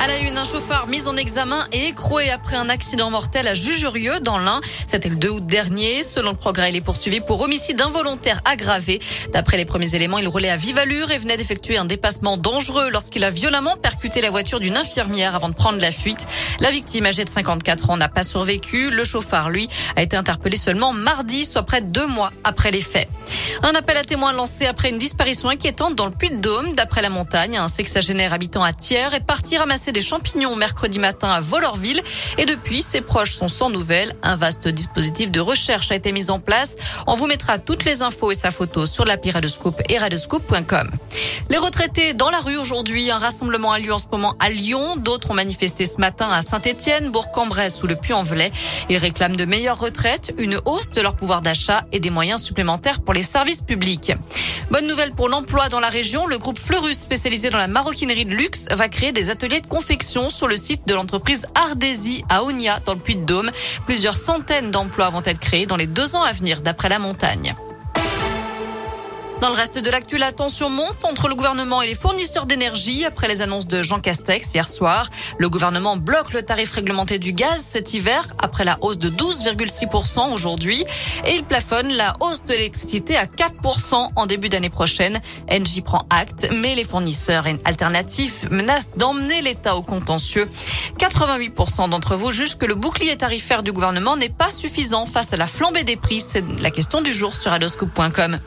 À la une, un chauffeur mis en examen et écroué après un accident mortel à Jujurieux dans l'Ain. C'était le 2 août dernier. Selon le progrès, il est poursuivi pour homicide involontaire aggravé. D'après les premiers éléments, il roulait à vive allure et venait d'effectuer un dépassement dangereux lorsqu'il a violemment percuté la voiture d'une infirmière avant de prendre la fuite. La victime, âgée de 54 ans, n'a pas survécu. Le chauffeur, lui, a été interpellé seulement mardi, soit près de deux mois après les faits. Un appel à témoins lancé après une disparition inquiétante dans le Puy-de-Dôme. D'après la montagne, un sexagénaire habitant à Thiers est parti ramasser des champignons mercredi matin à Volorville. Et depuis, ses proches sont sans nouvelles. Un vaste dispositif de recherche a été mis en place. On vous mettra toutes les infos et sa photo sur l'appli Radescoop et radescoop.com. Les retraités dans la rue aujourd'hui. Un rassemblement a lieu en ce moment à Lyon. D'autres ont manifesté ce matin à Saint-Etienne, Bourg-en-Bresse ou le Puy-en-Velay. Ils réclament de meilleures retraites, une hausse de leur pouvoir d'achat et des moyens supplémentaires pour les services publics. Bonne nouvelle pour l'emploi dans la région. Le groupe Fleurus, spécialisé dans la maroquinerie de luxe, va créer des ateliers de confection sur le site de l'entreprise Ardesi à Onia, dans le Puy-de-Dôme. Plusieurs centaines d'emplois vont être créés dans les deux ans à venir, d'après la montagne. Dans le reste de l'actu, la tension monte entre le gouvernement et les fournisseurs d'énergie après les annonces de Jean Castex hier soir. Le gouvernement bloque le tarif réglementé du gaz cet hiver après la hausse de 12,6% aujourd'hui et il plafonne la hausse de l'électricité à 4% en début d'année prochaine. Engie prend acte, mais les fournisseurs alternatifs menacent d'emmener l'État au contentieux. 88% d'entre vous jugent que le bouclier tarifaire du gouvernement n'est pas suffisant face à la flambée des prix. C'est la question du jour sur adoscoop.com.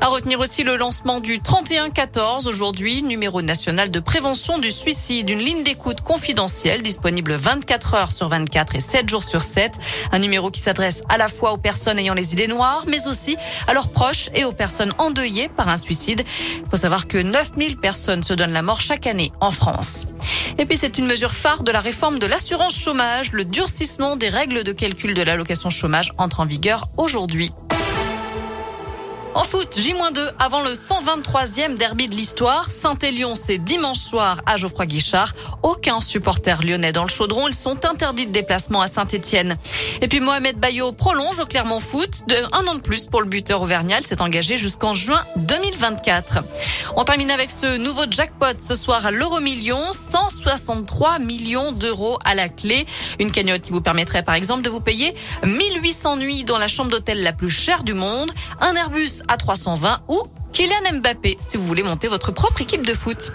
À retenir aussi le lancement du 3114 aujourd'hui, numéro national de prévention du suicide, une ligne d'écoute confidentielle disponible 24 heures sur 24 et 7 jours sur 7. Un numéro qui s'adresse à la fois aux personnes ayant les idées noires, mais aussi à leurs proches et aux personnes endeuillées par un suicide. Il faut savoir que 9000 personnes se donnent la mort chaque année en France. Et puis c'est une mesure phare de la réforme de l'assurance chômage. Le durcissement des règles de calcul de l'allocation chômage entre en vigueur aujourd'hui. En foot, J-2 avant le 123e derby de l'histoire. Saint-Élion, c'est dimanche soir à Geoffroy Guichard. Aucun supporter lyonnais dans le chaudron. Ils sont interdits de déplacement à Saint-Etienne. Et puis Mohamed Bayo prolonge au Clermont Foot de un an de plus pour le buteur auvergnal. s'est engagé jusqu'en juin 2024. On termine avec ce nouveau jackpot ce soir à l'euro million. 163 millions d'euros à la clé. Une cagnotte qui vous permettrait par exemple de vous payer 1800 nuits dans la chambre d'hôtel la plus chère du monde. Un Airbus à 320 ou Kylian Mbappé si vous voulez monter votre propre équipe de foot.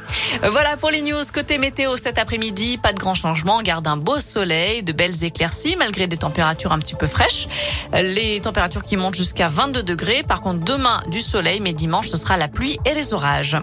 Voilà pour les news côté météo cet après-midi. Pas de grand changement. On garde un beau soleil, de belles éclaircies malgré des températures un petit peu fraîches. Les températures qui montent jusqu'à 22 degrés. Par contre, demain du soleil, mais dimanche, ce sera la pluie et les orages.